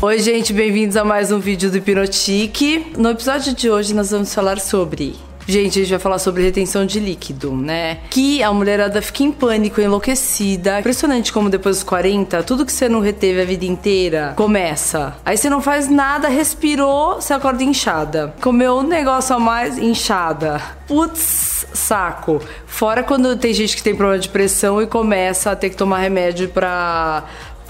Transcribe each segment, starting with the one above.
Oi, gente, bem-vindos a mais um vídeo do Hipnotique. No episódio de hoje nós vamos falar sobre Gente, a gente vai falar sobre retenção de líquido, né? Que a mulherada fica em pânico, enlouquecida. Impressionante como depois dos 40, tudo que você não reteve a vida inteira começa. Aí você não faz nada, respirou, você acorda inchada. Comeu um negócio a mais, inchada. Putz, saco. Fora quando tem gente que tem problema de pressão e começa a ter que tomar remédio pra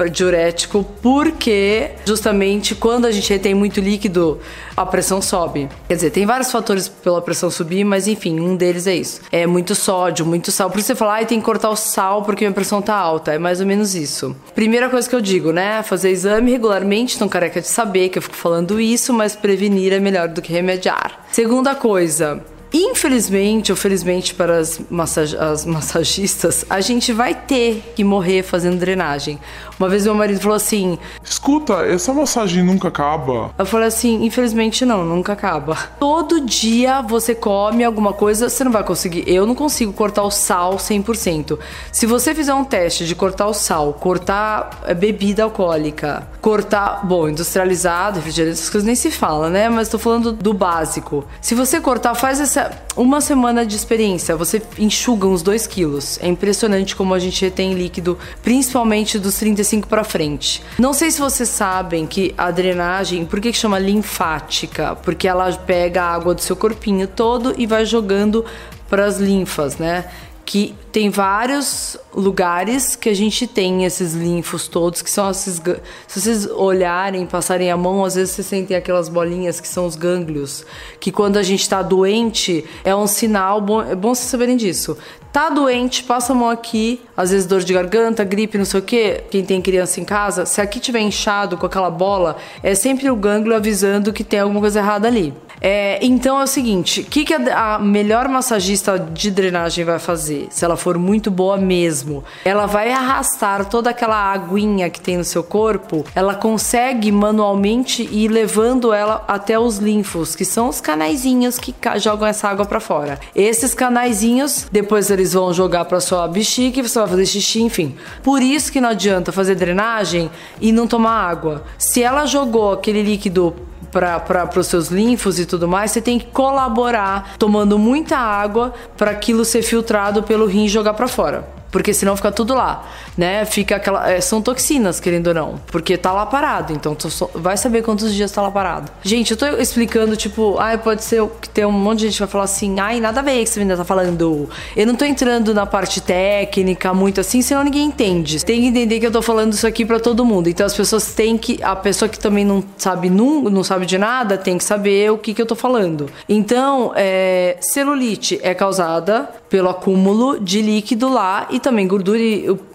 diurético, porque justamente quando a gente retém muito líquido, a pressão sobe. Quer dizer, tem vários fatores pela pressão subir, mas enfim, um deles é isso. É muito sódio, muito sal. Por isso você fala, ah, tem que cortar o sal porque minha pressão tá alta. É mais ou menos isso. Primeira coisa que eu digo, né? Fazer exame regularmente, estão careca de saber que eu fico falando isso, mas prevenir é melhor do que remediar. Segunda coisa, Infelizmente, ou felizmente para as, massag as, massagistas, a gente vai ter que morrer fazendo drenagem. Uma vez meu marido falou assim: Escuta, essa massagem nunca acaba. Eu falei assim: Infelizmente não, nunca acaba. Todo dia você come alguma coisa, você não vai conseguir. Eu não consigo cortar o sal 100%. Se você fizer um teste de cortar o sal, cortar eh, bebida alcoólica, cortar, bom, industrializado, refrigerante, essas coisas nem se fala, né? Mas tô falando do básico. Se você cortar, faz essa uma semana de experiência, você enxuga uns 2 quilos. É impressionante como a gente retém líquido, principalmente dos 35 para frente. Não sei se vocês sabem que a drenagem, por que, que chama linfática? Porque ela pega a água do seu corpinho todo e vai jogando para as linfas, né? Que tem vários lugares que a gente tem esses linfos todos, que são esses. Se vocês olharem, passarem a mão, às vezes vocês sentem aquelas bolinhas que são os gânglios, que quando a gente está doente é um sinal, bom, é bom vocês saberem disso. Tá doente, passa a mão aqui, às vezes dor de garganta, gripe, não sei o quê. Quem tem criança em casa, se aqui tiver inchado com aquela bola, é sempre o gânglio avisando que tem alguma coisa errada ali. É, então é o seguinte: o que, que a, a, melhor massagista de drenagem vai fazer? Se ela for muito boa mesmo, ela vai arrastar toda aquela aguinha que tem no seu corpo, ela consegue manualmente ir levando ela até os linfos, que são os canaizinhos que jogam essa água para fora. Esses canaizinhos, depois eles vão jogar para sua bexiga você vai fazer xixi, enfim. Por isso que não adianta fazer drenagem e não tomar água. Se ela jogou aquele líquido para os seus linfos e tudo mais, você tem que colaborar tomando muita água para aquilo ser filtrado pelo rim e jogar para fora porque senão fica tudo lá, né? Fica aquela. É, são toxinas, querendo ou não, porque tá lá parado, então tu só, vai saber quantos dias tá lá parado. Gente, eu tô explicando, tipo, ai, pode ser que tem um monte de gente que vai falar assim, ai, nada a ver que você ainda tá falando. Eu não tô entrando na parte técnica muito assim, senão ninguém entende. Tem que entender que eu tô falando isso aqui para todo mundo. Então as pessoas têm que. A pessoa que também não sabe, não, não sabe de nada, tem que saber o que, que eu tô falando. Então, é, celulite é causada pelo acúmulo de líquido lá e também gordura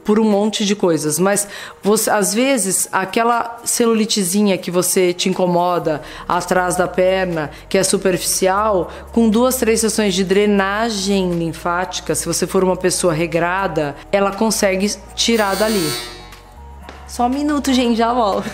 por um monte de coisas. Mas você, às vezes aquela celulitezinha que você te incomoda atrás da perna, que é superficial, com duas, três sessões de drenagem linfática, se você for uma pessoa regrada, ela consegue tirar dali. Só um minuto, gente, já volto.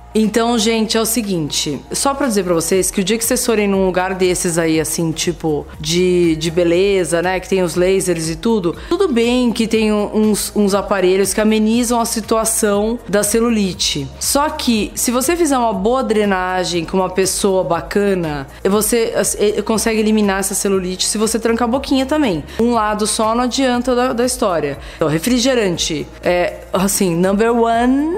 Então, gente, é o seguinte, só para dizer para vocês que o dia que vocês forem num lugar desses aí, assim, tipo, de, de beleza, né, que tem os lasers e tudo, tudo bem que tem uns, uns aparelhos que amenizam a situação da celulite. Só que, se você fizer uma boa drenagem com uma pessoa bacana, você consegue eliminar essa celulite se você trancar a boquinha também. Um lado só não adianta da, da história. Então, refrigerante é, assim, number one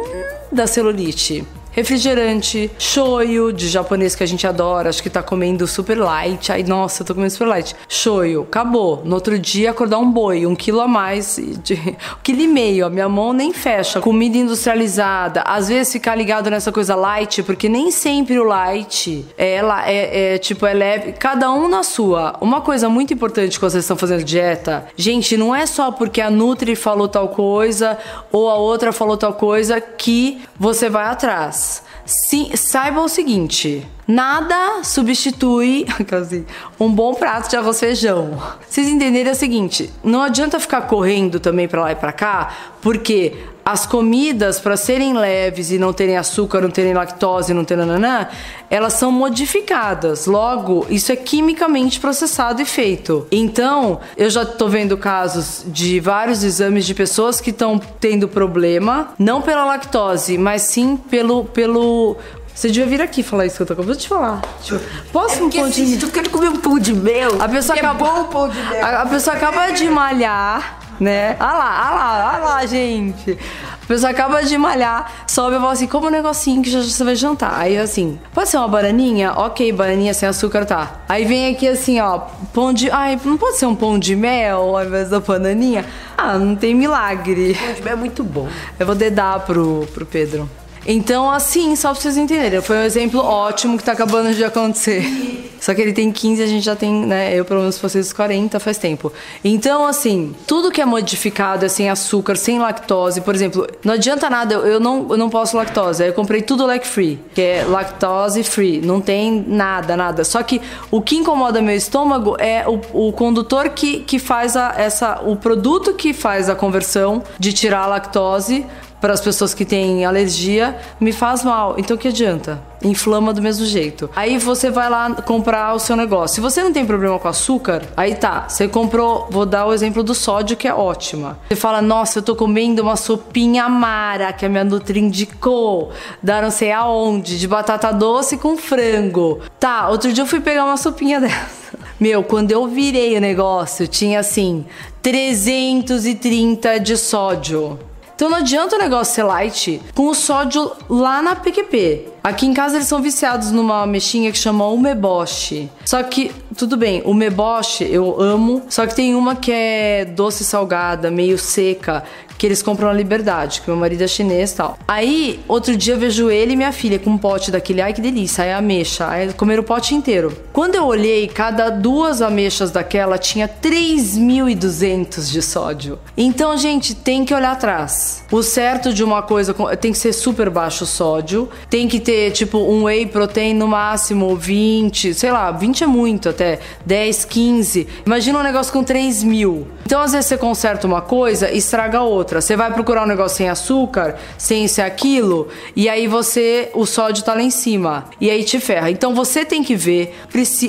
da celulite refrigerante, shoyu de japonês que a gente adora, acho que tá comendo super light. Ai, nossa, tô comendo super light. Shoyu, acabou. No outro dia acordar um boi, um quilo a mais, de, um quilo e meio, a minha mão nem fecha. Comida industrializada, às vezes ficar ligado nessa coisa light, porque nem sempre o light é, é, é tipo, é leve, cada um na sua. Uma coisa muito importante quando vocês estão fazendo dieta, gente, não é só porque a Nutri falou tal coisa ou a outra falou tal coisa que você vai atrás. Sim, saiba o seguinte: Nada substitui um bom prato de arroz feijão. Vocês entenderem é o seguinte, não adianta ficar correndo também para lá e para cá, porque as comidas, para serem leves e não terem açúcar, não terem lactose, não terem nanã, elas são modificadas. Logo, isso é quimicamente processado e feito. Então, eu já estou vendo casos de vários exames de pessoas que estão tendo problema, não pela lactose, mas sim pelo, pelo você devia vir aqui falar isso que eu tô acabando de falar. Tipo, posso é um pão de mel? Comer um pão de mel? A pessoa é acaba... bom o pão de mel. A, a pessoa acaba de malhar né? Ah lá, ah lá, ah lá, gente. A pessoa acaba de malhar, sobe e fala assim, como um negocinho que já você vai jantar. Aí assim, pode ser uma bananinha? Ok, bananinha sem açúcar, tá. Aí vem aqui assim, ó, pão de... Ai, não pode ser um pão de mel ao invés da bananinha? Ah, não tem milagre. Pão de mel é muito bom. Eu vou dedar pro, pro Pedro. Então, assim, só pra vocês entenderem, foi um exemplo ótimo que tá acabando de acontecer. Só que ele tem 15, a gente já tem, né? Eu, pelo menos, vocês 40 faz tempo. Então, assim, tudo que é modificado é sem açúcar, sem lactose. Por exemplo, não adianta nada, eu não, eu não posso lactose. Aí eu comprei tudo lac free, que é lactose free. Não tem nada, nada. Só que o que incomoda meu estômago é o, o condutor que, que faz a, essa. O produto que faz a conversão de tirar a lactose para as pessoas que têm alergia, me faz mal. Então que adianta? Inflama do mesmo jeito. Aí você vai lá comprar o seu negócio. Se você não tem problema com açúcar, aí tá, você comprou, vou dar o exemplo do sódio que é ótima. Você fala: "Nossa, eu tô comendo uma sopinha mara que a minha nutri indicou, da não sei aonde, de batata doce com frango". Tá, outro dia eu fui pegar uma sopinha dessa. Meu, quando eu virei o negócio, tinha assim 330 de sódio. Então não adianta o negócio ser light com o sódio lá na PQP. Aqui em casa eles são viciados numa mexinha que chama umeboshi. Só que, tudo bem, o umeboshi eu amo, só que tem uma que é doce salgada, meio seca, que eles compram na Liberdade, que meu marido é chinês e tal. Aí, outro dia eu vejo ele e minha filha com um pote daquele, ai que delícia, aí ameixa, aí comeram o pote inteiro. Quando eu olhei, cada duas ameixas daquela tinha 3.200 de sódio. Então, gente, tem que olhar atrás. O certo de uma coisa tem que ser super baixo sódio, tem que ter tipo um whey protein no máximo 20, sei lá, 20 é muito até, 10, 15. Imagina um negócio com 3 mil. Então, às vezes você conserta uma coisa e estraga outra outra. Você vai procurar um negócio sem açúcar, sem isso e aquilo, e aí você, o sódio tá lá em cima. E aí te ferra. Então você tem que ver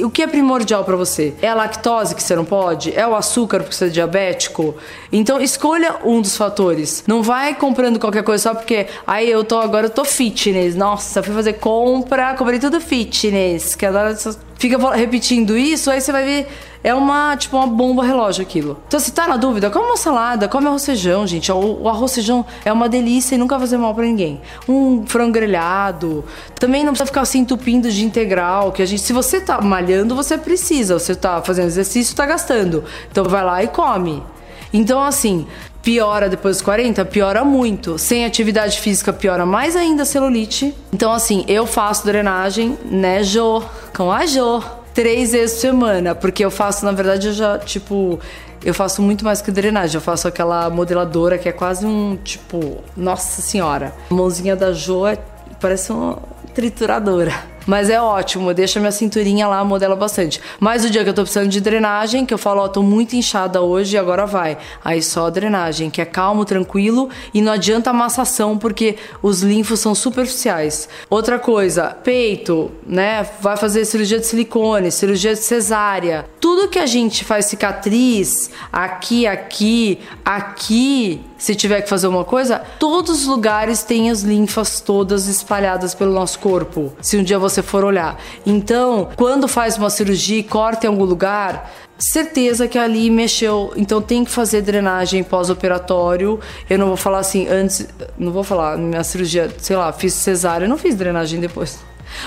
o que é primordial para você. É a lactose que você não pode? É o açúcar porque você é diabético? Então escolha um dos fatores. Não vai comprando qualquer coisa só porque aí eu tô agora eu tô fitness. Nossa, fui fazer compra, comprei tudo fitness. Que agora fica repetindo isso, aí você vai ver é uma, tipo, uma bomba relógio aquilo. Então, se tá na dúvida, come uma salada, come arroz feijão, gente. O, o arroz feijão é uma delícia e nunca vai fazer mal para ninguém. Um frango grelhado. Também não precisa ficar se entupindo de integral, que a gente, se você tá malhando, você precisa. Você tá fazendo exercício, tá gastando. Então, vai lá e come. Então, assim, piora depois dos 40? Piora muito. Sem atividade física, piora mais ainda a celulite. Então, assim, eu faço drenagem, né, Jo? Com a Jo três vezes por semana, porque eu faço, na verdade, eu já, tipo, eu faço muito mais que drenagem. Eu faço aquela modeladora que é quase um, tipo, nossa senhora. A mãozinha da Jo é, parece uma trituradora. Mas é ótimo, deixa minha cinturinha lá, modela bastante. Mas o dia que eu tô precisando de drenagem, que eu falo, ó, tô muito inchada hoje, agora vai. Aí só drenagem, que é calmo, tranquilo e não adianta massação, porque os linfos são superficiais. Outra coisa, peito, né? Vai fazer cirurgia de silicone, cirurgia de cesárea. Tudo que a gente faz cicatriz, aqui, aqui, aqui, se tiver que fazer uma coisa, todos os lugares têm as linfas todas espalhadas pelo nosso corpo. Se um dia você for olhar. Então, quando faz uma cirurgia e corta em algum lugar, certeza que ali mexeu. Então tem que fazer drenagem pós-operatório. Eu não vou falar assim antes, não vou falar minha cirurgia, sei lá, fiz cesárea, não fiz drenagem depois.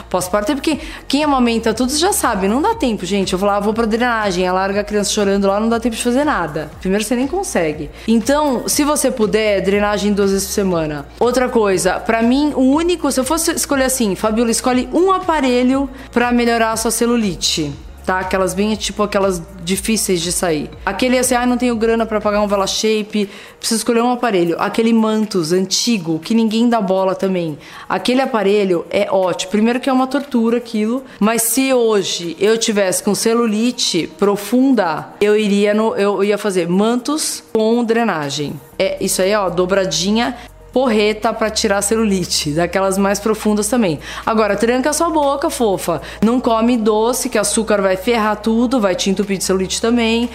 Pós-parto é porque quem amamenta tudo já sabe, não dá tempo, gente. Eu vou lá, vou pra drenagem, ela larga a criança chorando lá, não dá tempo de fazer nada. Primeiro você nem consegue. Então, se você puder, drenagem duas vezes por semana. Outra coisa, para mim, o único, se eu fosse escolher assim, Fabiola, escolhe um aparelho para melhorar a sua celulite. Tá? Aquelas bem, tipo, aquelas difíceis de sair. Aquele assim, ah, não tenho grana para pagar um Vela Shape, preciso escolher um aparelho. Aquele Mantus antigo, que ninguém dá bola também. Aquele aparelho é ótimo. Primeiro que é uma tortura aquilo, mas se hoje eu tivesse com celulite profunda, eu iria no, eu ia fazer Mantus com drenagem. É isso aí, ó, dobradinha porreta para tirar celulite, daquelas mais profundas também. Agora, tranca sua boca, fofa. Não come doce, que açúcar vai ferrar tudo, vai te entupir de celulite também.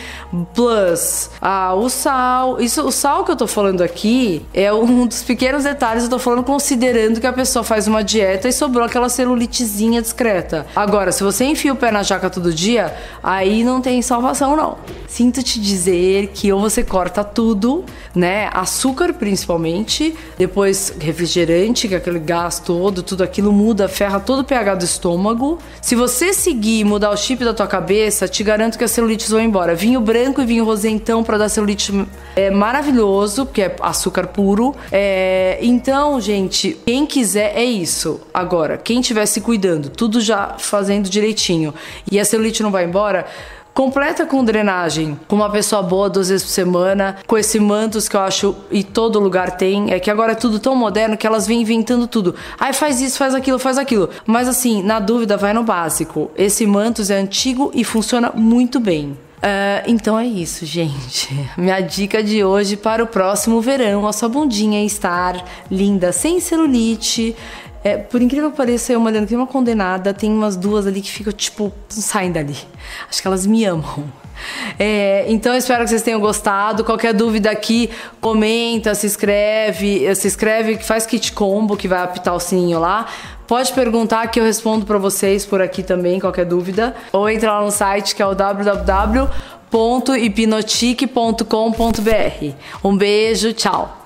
Plus, ah, o sal. Isso, o sal que eu tô falando aqui é um dos pequenos detalhes. Eu tô falando considerando que a pessoa faz uma dieta e sobrou aquela celulitezinha discreta. Agora, se você enfia o pé na jaca todo dia, aí não tem salvação, não. Sinto te dizer que ou você corta tudo, né? Açúcar principalmente depois refrigerante, que é aquele gás todo, tudo aquilo muda, ferra todo o pH do estômago. Se você seguir mudar o chip da tua cabeça, te garanto que as celulites vão embora. Vinho branco e vinho rosé então para dar celulite é maravilhoso, porque é açúcar puro. É, então, gente, quem quiser é isso. Agora, quem estiver se cuidando, tudo já fazendo direitinho e a celulite não vai embora, Completa com drenagem, com uma pessoa boa duas vezes por semana, com esse mantos que eu acho e todo lugar tem. É que agora é tudo tão moderno que elas vêm inventando tudo. Ai, faz isso, faz aquilo, faz aquilo. Mas assim, na dúvida, vai no básico. Esse mantos é antigo e funciona muito bem. Uh, então é isso, gente. Minha dica de hoje para o próximo verão: a sua bundinha estar linda, sem celulite, é, por incrível que pareça, eu olhando tem uma condenada, tem umas duas ali que ficam, tipo, saem dali. Acho que elas me amam. É, então espero que vocês tenham gostado. Qualquer dúvida aqui, comenta, se inscreve, se inscreve, faz kit combo que vai apitar o sininho lá. Pode perguntar que eu respondo para vocês por aqui também, qualquer dúvida. Ou entra lá no site que é o www.hipnotique.com.br. Um beijo, tchau.